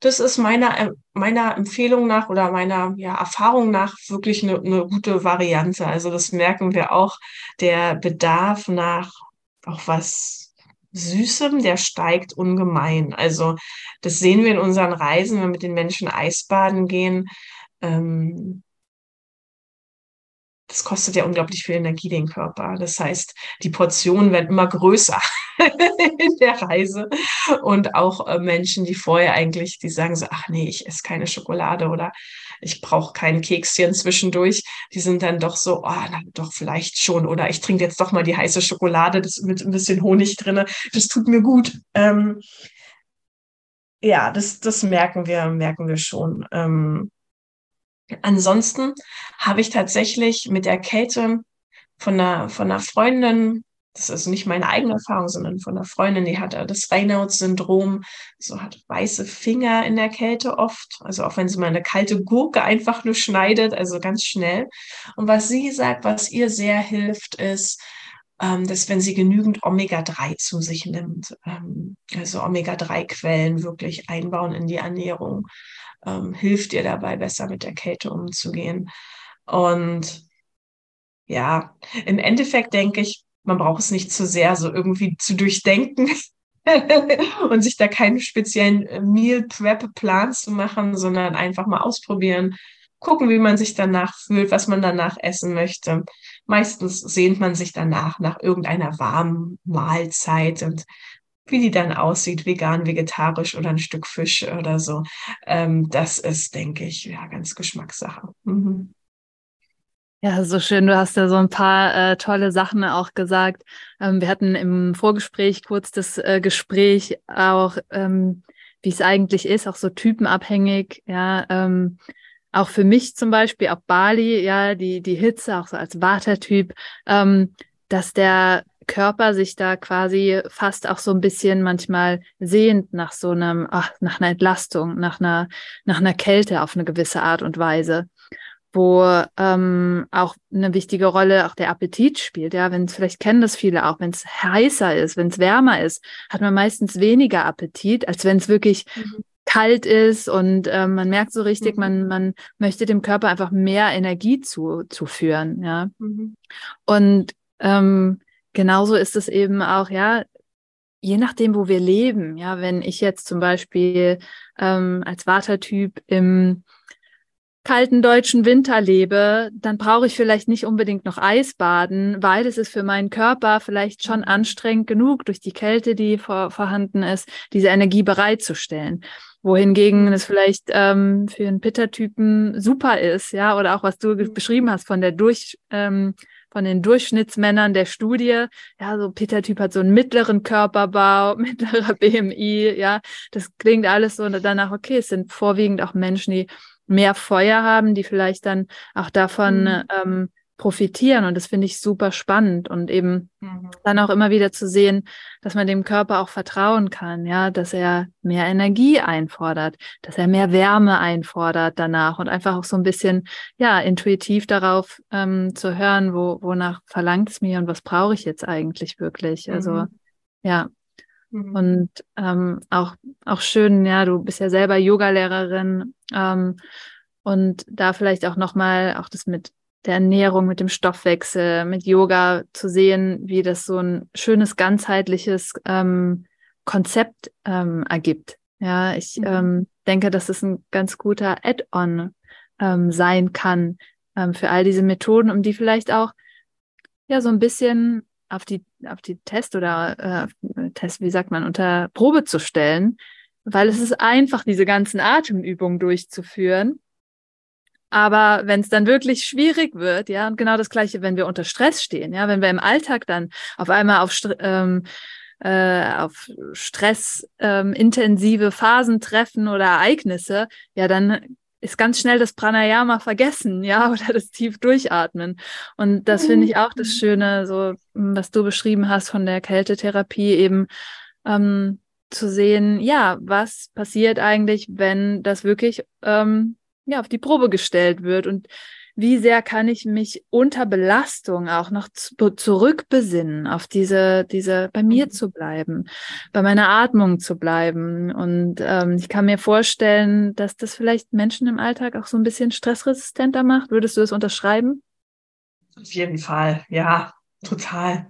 das ist meiner, meiner Empfehlung nach oder meiner ja, Erfahrung nach wirklich eine, eine gute Variante. Also das merken wir auch, der Bedarf nach auch was Süßem, der steigt ungemein. Also das sehen wir in unseren Reisen, wenn wir mit den Menschen Eisbaden gehen. Ähm, das kostet ja unglaublich viel Energie den Körper. Das heißt, die Portionen werden immer größer in der Reise. Und auch äh, Menschen, die vorher eigentlich, die sagen so, ach nee, ich esse keine Schokolade oder ich brauche kein Kekschen zwischendurch. Die sind dann doch so, oh, na, doch vielleicht schon. Oder ich trinke jetzt doch mal die heiße Schokolade das mit ein bisschen Honig drinne. Das tut mir gut. Ähm, ja, das, das merken wir, merken wir schon. Ähm, ansonsten habe ich tatsächlich mit der Kälte von einer, von einer Freundin das ist nicht meine eigene Erfahrung, sondern von einer Freundin, die hatte das Raynaud-Syndrom, so hat weiße Finger in der Kälte oft, also auch wenn sie mal eine kalte Gurke einfach nur schneidet, also ganz schnell. Und was sie sagt, was ihr sehr hilft, ist, ähm, dass wenn sie genügend Omega-3 zu sich nimmt, ähm, also Omega-3-Quellen wirklich einbauen in die Ernährung, ähm, hilft ihr dabei, besser mit der Kälte umzugehen. Und ja, im Endeffekt denke ich, man braucht es nicht zu sehr so irgendwie zu durchdenken und sich da keinen speziellen äh, Meal Prep Plan zu machen, sondern einfach mal ausprobieren, gucken, wie man sich danach fühlt, was man danach essen möchte. Meistens sehnt man sich danach nach irgendeiner warmen Mahlzeit und wie die dann aussieht, vegan, vegetarisch oder ein Stück Fisch oder so. Ähm, das ist, denke ich, ja, ganz Geschmackssache. Mhm. Ja, so schön. Du hast ja so ein paar äh, tolle Sachen auch gesagt. Ähm, wir hatten im Vorgespräch kurz das äh, Gespräch auch, ähm, wie es eigentlich ist, auch so typenabhängig. Ja, ähm, auch für mich zum Beispiel, auch Bali, ja, die, die Hitze, auch so als Watertyp, ähm, dass der Körper sich da quasi fast auch so ein bisschen manchmal sehnt nach so einem, ach, nach einer Entlastung, nach einer, nach einer Kälte auf eine gewisse Art und Weise, wo ähm, auch eine wichtige Rolle auch der Appetit spielt. Ja, wenn es vielleicht kennen das viele auch, wenn es heißer ist, wenn es wärmer ist, hat man meistens weniger Appetit, als wenn es wirklich mhm. kalt ist und ähm, man merkt so richtig, mhm. man, man möchte dem Körper einfach mehr Energie zu, zuführen. Ja. Mhm. Und ähm, genauso ist es eben auch, ja, je nachdem, wo wir leben, ja, wenn ich jetzt zum Beispiel ähm, als Watertyp im kalten deutschen Winter lebe, dann brauche ich vielleicht nicht unbedingt noch Eisbaden, weil es ist für meinen Körper vielleicht schon anstrengend genug, durch die Kälte, die vor, vorhanden ist, diese Energie bereitzustellen. Wohingegen es vielleicht ähm, für einen Pitta-Typen super ist, ja, oder auch was du beschrieben hast von der durch, ähm, von den Durchschnittsmännern der Studie. Ja, so Peter Typ hat so einen mittleren Körperbau, mittlerer BMI, ja. Das klingt alles so danach, okay, es sind vorwiegend auch Menschen, die mehr Feuer haben, die vielleicht dann auch davon mhm. ähm, profitieren. Und das finde ich super spannend und eben mhm. dann auch immer wieder zu sehen, dass man dem Körper auch vertrauen kann, ja, dass er mehr Energie einfordert, dass er mehr Wärme einfordert danach und einfach auch so ein bisschen, ja, intuitiv darauf ähm, zu hören, wo, wonach verlangt es mir und was brauche ich jetzt eigentlich wirklich. Also, mhm. ja. Mhm. Und ähm, auch, auch schön, ja, du bist ja selber Yogalehrerin ähm, und da vielleicht auch nochmal auch das mit der Ernährung, mit dem Stoffwechsel, mit Yoga zu sehen, wie das so ein schönes, ganzheitliches ähm, Konzept ähm, ergibt. Ja, ich mhm. ähm, denke, dass es ein ganz guter Add-on ähm, sein kann ähm, für all diese Methoden, um die vielleicht auch ja so ein bisschen auf die auf die Test oder äh, Test, wie sagt man, unter Probe zu stellen, weil es ist einfach, diese ganzen Atemübungen durchzuführen. Aber wenn es dann wirklich schwierig wird, ja, und genau das Gleiche, wenn wir unter Stress stehen, ja, wenn wir im Alltag dann auf einmal auf, ähm, äh, auf stressintensive ähm, Phasen treffen oder Ereignisse, ja, dann ist ganz schnell das Pranayama vergessen, ja, oder das tief durchatmen. Und das finde ich auch das mhm. Schöne, so was du beschrieben hast von der Kältetherapie eben ähm, zu sehen, ja, was passiert eigentlich, wenn das wirklich ähm, ja, auf die Probe gestellt wird und wie sehr kann ich mich unter Belastung auch noch zu, zurückbesinnen, auf diese, diese, bei mir mhm. zu bleiben, bei meiner Atmung zu bleiben. Und ähm, ich kann mir vorstellen, dass das vielleicht Menschen im Alltag auch so ein bisschen stressresistenter macht. Würdest du das unterschreiben? Auf jeden Fall, ja, total.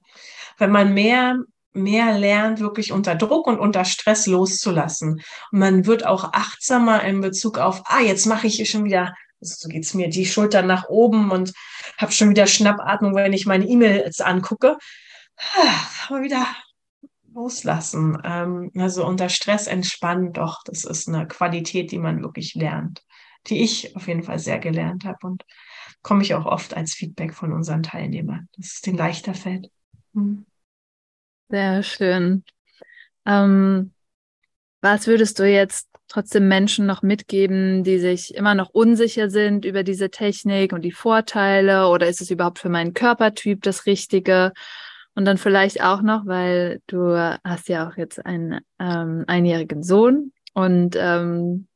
Wenn man mehr mehr lernt, wirklich unter Druck und unter Stress loszulassen. Und man wird auch achtsamer in Bezug auf, ah, jetzt mache ich hier schon wieder, so geht's mir, die Schultern nach oben und habe schon wieder Schnappatmung, wenn ich meine E-Mails angucke. Aber wieder loslassen. Ähm, also unter Stress entspannen, doch, das ist eine Qualität, die man wirklich lernt, die ich auf jeden Fall sehr gelernt habe und komme ich auch oft als Feedback von unseren Teilnehmern, dass es denen leichter fällt. Hm. Sehr schön. Ähm, was würdest du jetzt trotzdem Menschen noch mitgeben, die sich immer noch unsicher sind über diese Technik und die Vorteile? Oder ist es überhaupt für meinen Körpertyp das Richtige? Und dann vielleicht auch noch, weil du hast ja auch jetzt einen ähm, einjährigen Sohn und ähm,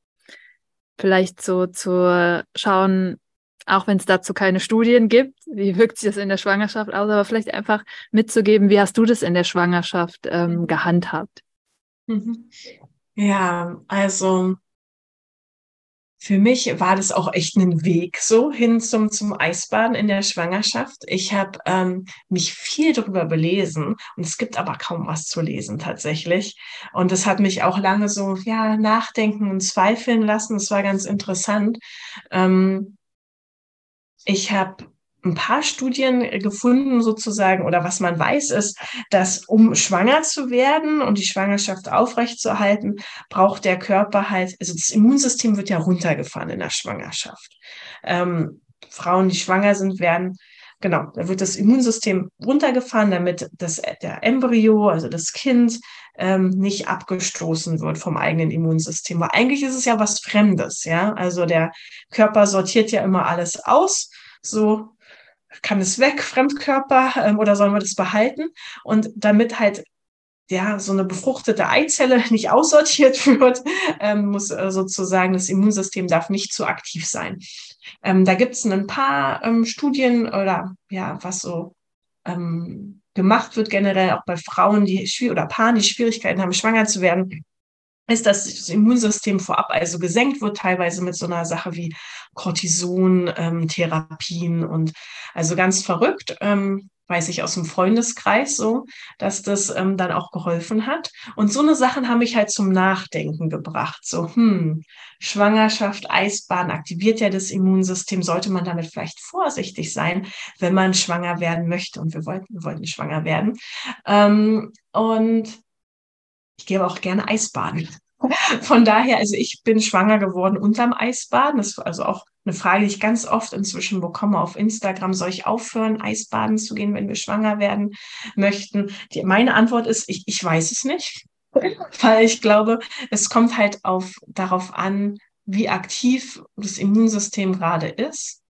vielleicht so zu schauen, auch wenn es dazu keine Studien gibt, wie wirkt sich das in der Schwangerschaft aus, aber vielleicht einfach mitzugeben, wie hast du das in der Schwangerschaft ähm, gehandhabt? Ja, also für mich war das auch echt ein Weg so hin zum, zum Eisbaden in der Schwangerschaft. Ich habe ähm, mich viel darüber belesen und es gibt aber kaum was zu lesen tatsächlich. Und das hat mich auch lange so ja nachdenken und zweifeln lassen. Es war ganz interessant. Ähm, ich habe ein paar Studien gefunden sozusagen oder was man weiß ist, dass um schwanger zu werden und die Schwangerschaft aufrechtzuerhalten, braucht der Körper halt, also das Immunsystem wird ja runtergefahren in der Schwangerschaft. Ähm, Frauen, die schwanger sind, werden genau, da wird das Immunsystem runtergefahren, damit das, der Embryo, also das Kind, ähm, nicht abgestoßen wird vom eigenen Immunsystem. Weil eigentlich ist es ja was Fremdes, ja. Also der Körper sortiert ja immer alles aus, so kann es weg, Fremdkörper, ähm, oder sollen wir das behalten? Und damit halt ja, so eine befruchtete Eizelle nicht aussortiert wird, ähm, muss äh, sozusagen das Immunsystem darf nicht zu aktiv sein. Ähm, da gibt es ein paar ähm, Studien oder ja, was so ähm, gemacht wird generell auch bei Frauen, die oder Paaren, die Schwierigkeiten haben, schwanger zu werden, ist, dass das Immunsystem vorab also gesenkt wird, teilweise mit so einer Sache wie Cortison-Therapien ähm, und also ganz verrückt. Ähm, weiß ich aus dem Freundeskreis so, dass das ähm, dann auch geholfen hat. Und so eine Sachen haben mich halt zum Nachdenken gebracht. So, hm, Schwangerschaft, Eisbahn aktiviert ja das Immunsystem. Sollte man damit vielleicht vorsichtig sein, wenn man schwanger werden möchte? Und wir wollten, wir wollten schwanger werden. Ähm, und ich gehe aber auch gerne Eisbaden. Von daher, also ich bin schwanger geworden unterm Eisbaden. Das ist also auch eine Frage, die ich ganz oft inzwischen bekomme auf Instagram. Soll ich aufhören, Eisbaden zu gehen, wenn wir schwanger werden möchten? Die, meine Antwort ist, ich, ich weiß es nicht. Weil ich glaube, es kommt halt auf, darauf an, wie aktiv das Immunsystem gerade ist.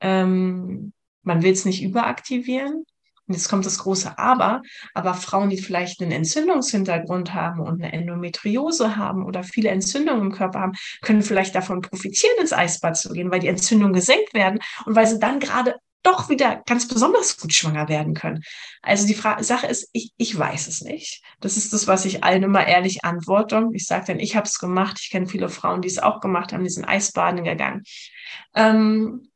Ähm, man will es nicht überaktivieren. Und jetzt kommt das große Aber, aber Frauen, die vielleicht einen Entzündungshintergrund haben und eine Endometriose haben oder viele Entzündungen im Körper haben, können vielleicht davon profitieren, ins Eisbad zu gehen, weil die Entzündungen gesenkt werden und weil sie dann gerade doch wieder ganz besonders gut schwanger werden können. Also die Frage, Sache ist, ich, ich weiß es nicht. Das ist das, was ich allen immer ehrlich antworte. Ich sage dann, ich habe es gemacht. Ich kenne viele Frauen, die es auch gemacht haben, die sind Eisbaden gegangen. Ähm,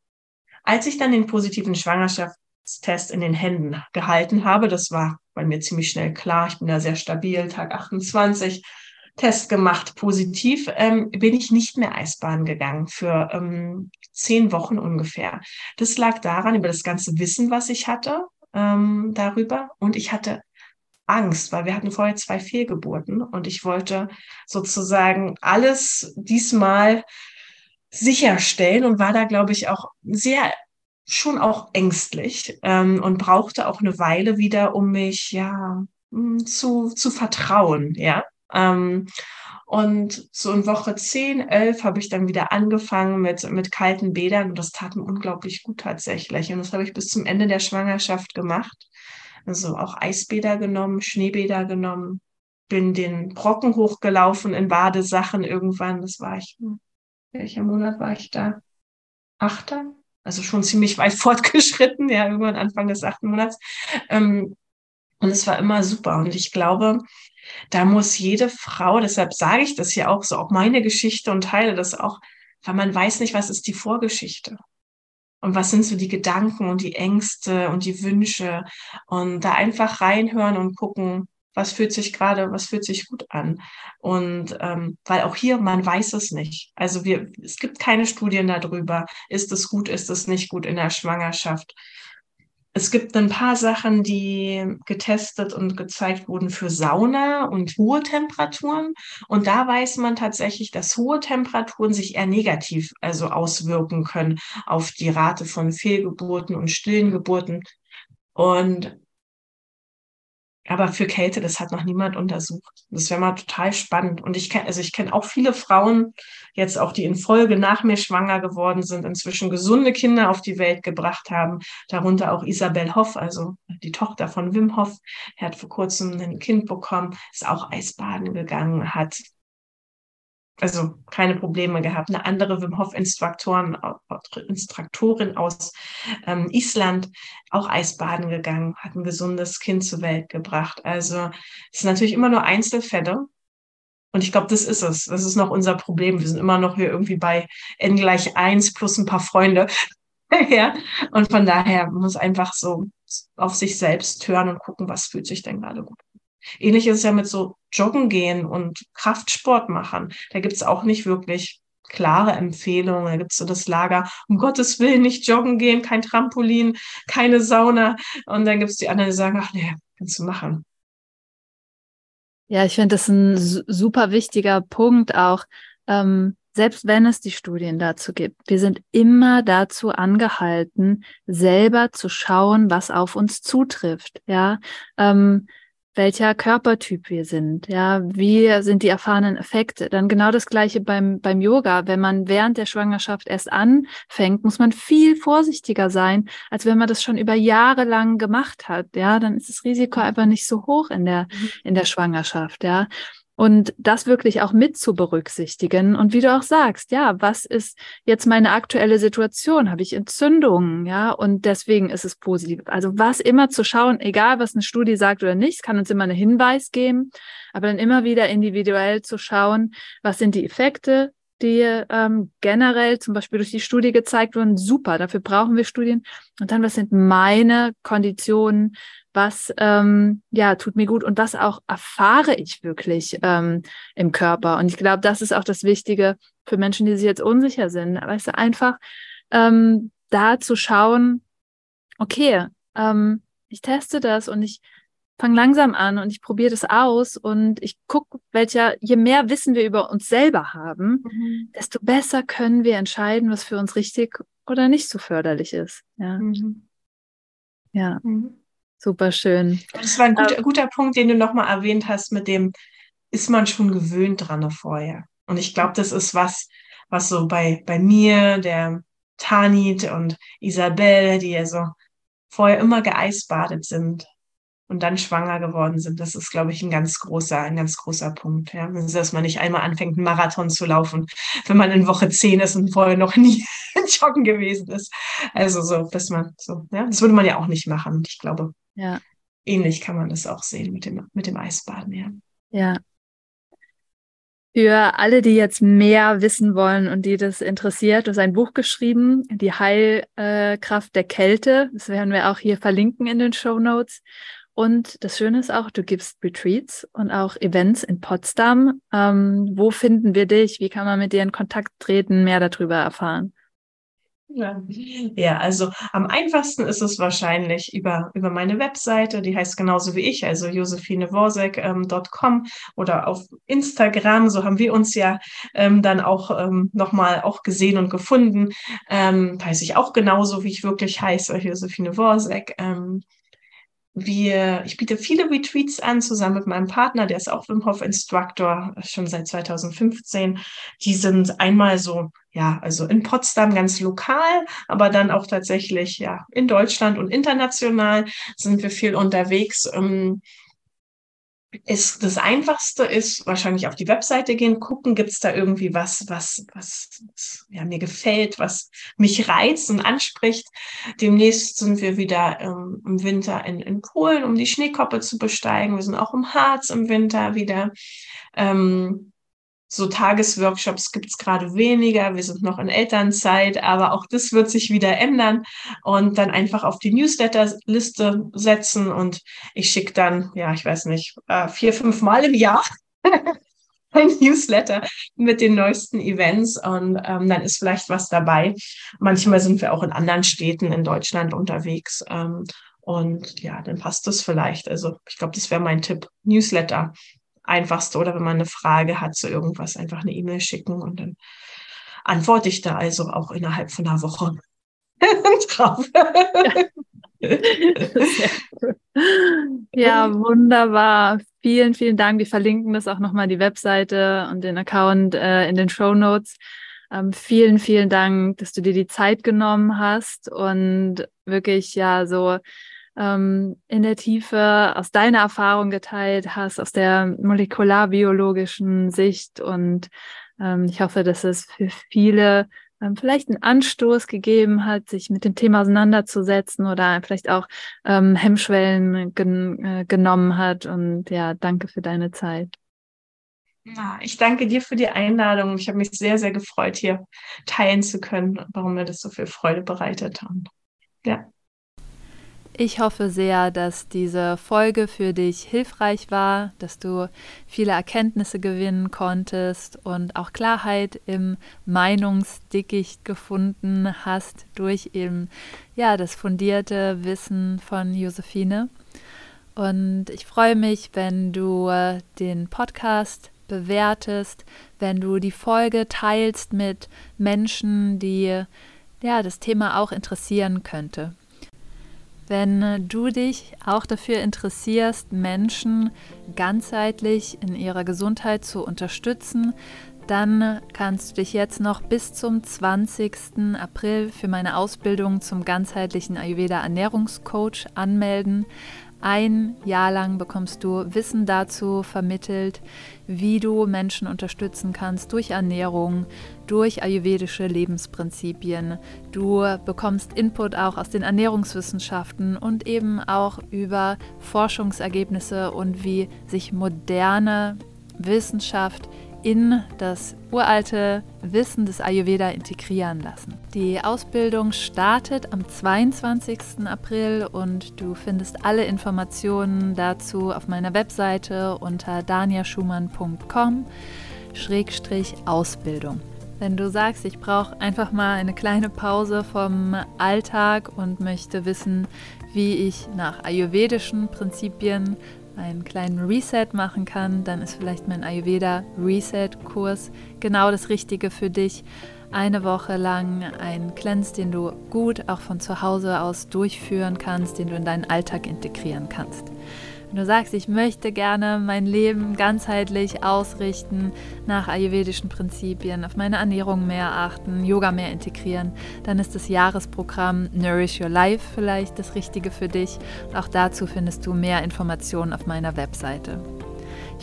als ich dann den positiven Schwangerschaft Test in den Händen gehalten habe. Das war bei mir ziemlich schnell klar. Ich bin da sehr stabil. Tag 28, Test gemacht, positiv. Ähm, bin ich nicht mehr Eisbahn gegangen für ähm, zehn Wochen ungefähr. Das lag daran, über das ganze Wissen, was ich hatte ähm, darüber. Und ich hatte Angst, weil wir hatten vorher zwei Fehlgeburten und ich wollte sozusagen alles diesmal sicherstellen und war da, glaube ich, auch sehr schon auch ängstlich ähm, und brauchte auch eine Weile wieder, um mich ja hm, zu, zu vertrauen, ja. Ähm, und so in Woche 10, 11 habe ich dann wieder angefangen mit, mit kalten Bädern und das tat mir unglaublich gut tatsächlich. Und das habe ich bis zum Ende der Schwangerschaft gemacht. Also auch Eisbäder genommen, Schneebäder genommen, bin den Brocken hochgelaufen in Badesachen irgendwann. Das war ich, hm, welcher Monat war ich da? Achter? Also schon ziemlich weit fortgeschritten, ja, irgendwann Anfang des achten Monats. Ähm, und es war immer super. Und ich glaube, da muss jede Frau, deshalb sage ich das ja auch so, auch meine Geschichte und teile das auch, weil man weiß nicht, was ist die Vorgeschichte. Und was sind so die Gedanken und die Ängste und die Wünsche? Und da einfach reinhören und gucken, was fühlt sich gerade, was fühlt sich gut an. Und ähm, weil auch hier, man weiß es nicht. Also wir, es gibt keine Studien darüber, ist es gut, ist es nicht gut in der Schwangerschaft. Es gibt ein paar Sachen, die getestet und gezeigt wurden für Sauna und hohe Temperaturen. Und da weiß man tatsächlich, dass hohe Temperaturen sich eher negativ also auswirken können auf die Rate von Fehlgeburten und stillen Geburten. Und aber für Kälte, das hat noch niemand untersucht. Das wäre mal total spannend. Und ich kenne, also ich kenne auch viele Frauen, jetzt auch die in Folge nach mir schwanger geworden sind, inzwischen gesunde Kinder auf die Welt gebracht haben. Darunter auch Isabel Hoff, also die Tochter von Wim Hoff. Er hat vor kurzem ein Kind bekommen, ist auch Eisbaden gegangen, hat also keine Probleme gehabt. Eine andere Wim Hof Instruktorin, Instruktorin aus ähm, Island, auch Eisbaden gegangen, hat ein gesundes Kind zur Welt gebracht. Also es sind natürlich immer nur Einzelfälle. Und ich glaube, das ist es. Das ist noch unser Problem. Wir sind immer noch hier irgendwie bei n gleich eins plus ein paar Freunde. ja. Und von daher muss einfach so auf sich selbst hören und gucken, was fühlt sich denn gerade gut. Ähnlich ist es ja mit so Joggen gehen und Kraftsport machen. Da gibt es auch nicht wirklich klare Empfehlungen. Da gibt es so das Lager, um Gottes Willen nicht joggen gehen, kein Trampolin, keine Sauna. Und dann gibt es die anderen, die sagen, ach nee, kannst du machen. Ja, ich finde das ein super wichtiger Punkt auch. Ähm, selbst wenn es die Studien dazu gibt, wir sind immer dazu angehalten, selber zu schauen, was auf uns zutrifft. Ja, ähm, welcher Körpertyp wir sind, ja, wie sind die erfahrenen Effekte. Dann genau das gleiche beim, beim Yoga. Wenn man während der Schwangerschaft erst anfängt, muss man viel vorsichtiger sein, als wenn man das schon über Jahre lang gemacht hat. Ja, dann ist das Risiko einfach nicht so hoch in der, mhm. in der Schwangerschaft. Ja, und das wirklich auch mit zu berücksichtigen. Und wie du auch sagst, ja, was ist jetzt meine aktuelle Situation? Habe ich Entzündungen? Ja, und deswegen ist es positiv. Also was immer zu schauen, egal was eine Studie sagt oder nicht, kann uns immer einen Hinweis geben, aber dann immer wieder individuell zu schauen, was sind die Effekte, die ähm, generell zum Beispiel durch die Studie gezeigt wurden, super, dafür brauchen wir Studien. Und dann, was sind meine Konditionen, was ähm, ja tut mir gut und was auch erfahre ich wirklich ähm, im Körper. Und ich glaube, das ist auch das Wichtige für Menschen, die sich jetzt unsicher sind. Weißt du, einfach ähm, da zu schauen, okay, ähm, ich teste das und ich fange langsam an und ich probiere das aus und ich gucke, welcher, je mehr Wissen wir über uns selber haben, mhm. desto besser können wir entscheiden, was für uns richtig oder nicht so förderlich ist. Ja. Mhm. Ja. Mhm. Super schön. Das war ein guter, ähm, guter Punkt, den du nochmal erwähnt hast, mit dem ist man schon gewöhnt dran vorher. Und ich glaube, das ist was, was so bei, bei mir, der Tanit und Isabel, die ja so vorher immer geeisbadet sind und dann schwanger geworden sind. Das ist, glaube ich, ein ganz großer, ein ganz großer Punkt. Ja? Also, dass man nicht einmal anfängt, einen Marathon zu laufen, wenn man in Woche 10 ist und vorher noch nie joggen gewesen ist. Also so, dass man so, ja, das würde man ja auch nicht machen. Ich glaube, ja. Ähnlich kann man das auch sehen mit dem, mit dem Eisbaden, ja. Ja. Für alle, die jetzt mehr wissen wollen und die das interessiert, du hast ein Buch geschrieben, Die Heilkraft der Kälte. Das werden wir auch hier verlinken in den Show Notes. Und das Schöne ist auch, du gibst Retreats und auch Events in Potsdam. Ähm, wo finden wir dich? Wie kann man mit dir in Kontakt treten, mehr darüber erfahren? Ja, also am einfachsten ist es wahrscheinlich über, über meine Webseite, die heißt genauso wie ich, also josephineworsek.com ähm, oder auf Instagram, so haben wir uns ja ähm, dann auch ähm, nochmal auch gesehen und gefunden. Ähm, heiße ich auch genauso, wie ich wirklich heiße, Josephine Worsek. Wir, ich biete viele Retreats an, zusammen mit meinem Partner, der ist auch Wim Hof Instructor, schon seit 2015. Die sind einmal so, ja, also in Potsdam ganz lokal, aber dann auch tatsächlich, ja, in Deutschland und international sind wir viel unterwegs. Ähm, ist das Einfachste ist wahrscheinlich auf die Webseite gehen, gucken, gibt es da irgendwie was, was, was, was ja, mir gefällt, was mich reizt und anspricht. Demnächst sind wir wieder ähm, im Winter in, in Polen, um die Schneekoppe zu besteigen. Wir sind auch im Harz im Winter wieder. Ähm, so Tagesworkshops gibt es gerade weniger. Wir sind noch in Elternzeit, aber auch das wird sich wieder ändern und dann einfach auf die Newsletter-Liste setzen und ich schicke dann, ja, ich weiß nicht, äh, vier, fünf Mal im Jahr ein Newsletter mit den neuesten Events und ähm, dann ist vielleicht was dabei. Manchmal sind wir auch in anderen Städten in Deutschland unterwegs. Ähm, und ja, dann passt das vielleicht. Also ich glaube, das wäre mein Tipp. Newsletter einfachste oder wenn man eine Frage hat zu irgendwas, einfach eine E-Mail schicken und dann antworte ich da also auch innerhalb von einer Woche drauf. ja, wunderbar. Vielen, vielen Dank. Wir verlinken das auch nochmal die Webseite und den Account äh, in den Show Notes. Ähm, vielen, vielen Dank, dass du dir die Zeit genommen hast und wirklich ja so ähm, in der Tiefe aus deiner Erfahrung geteilt hast, aus der molekularbiologischen Sicht. Und ähm, ich hoffe, dass es für viele ähm, vielleicht einen Anstoß gegeben hat, sich mit dem Thema auseinanderzusetzen oder vielleicht auch ähm, Hemmschwellen gen äh, genommen hat. Und ja, danke für deine Zeit. Ja, ich danke dir für die Einladung. Ich habe mich sehr, sehr gefreut, hier teilen zu können, warum mir das so viel Freude bereitet. Und ja. Ich hoffe sehr, dass diese Folge für dich hilfreich war, dass du viele Erkenntnisse gewinnen konntest und auch Klarheit im Meinungsdickicht gefunden hast durch eben ja das fundierte Wissen von Josephine. Und ich freue mich, wenn du äh, den Podcast bewertest, wenn du die Folge teilst mit Menschen, die ja das Thema auch interessieren könnte. Wenn du dich auch dafür interessierst, Menschen ganzheitlich in ihrer Gesundheit zu unterstützen, dann kannst du dich jetzt noch bis zum 20. April für meine Ausbildung zum ganzheitlichen Ayurveda Ernährungscoach anmelden. Ein Jahr lang bekommst du Wissen dazu vermittelt, wie du Menschen unterstützen kannst durch Ernährung, durch ayurvedische Lebensprinzipien. Du bekommst Input auch aus den Ernährungswissenschaften und eben auch über Forschungsergebnisse und wie sich moderne Wissenschaft in das uralte Wissen des Ayurveda integrieren lassen. Die Ausbildung startet am 22. April und du findest alle Informationen dazu auf meiner Webseite unter daniaschumann.com-ausbildung. Wenn du sagst, ich brauche einfach mal eine kleine Pause vom Alltag und möchte wissen, wie ich nach ayurvedischen Prinzipien einen kleinen Reset machen kann, dann ist vielleicht mein Ayurveda Reset Kurs genau das Richtige für dich. Eine Woche lang ein Cleanse, den du gut auch von zu Hause aus durchführen kannst, den du in deinen Alltag integrieren kannst. Wenn du sagst, ich möchte gerne mein Leben ganzheitlich ausrichten nach ayurvedischen Prinzipien, auf meine Ernährung mehr achten, Yoga mehr integrieren, dann ist das Jahresprogramm Nourish Your Life vielleicht das Richtige für dich. auch dazu findest du mehr Informationen auf meiner Webseite.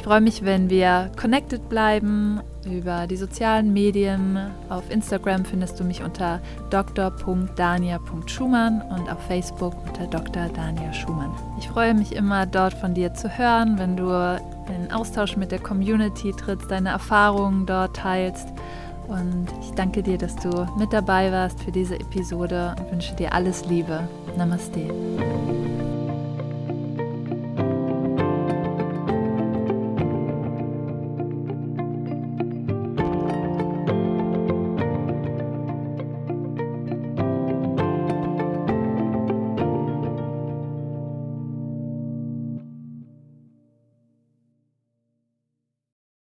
Ich freue mich, wenn wir connected bleiben über die sozialen Medien. Auf Instagram findest du mich unter dr.dania.schumann und auf Facebook unter Dr. Dania Schumann. Ich freue mich immer, dort von dir zu hören, wenn du in Austausch mit der Community trittst, deine Erfahrungen dort teilst. Und ich danke dir, dass du mit dabei warst für diese Episode und wünsche dir alles Liebe. Namaste.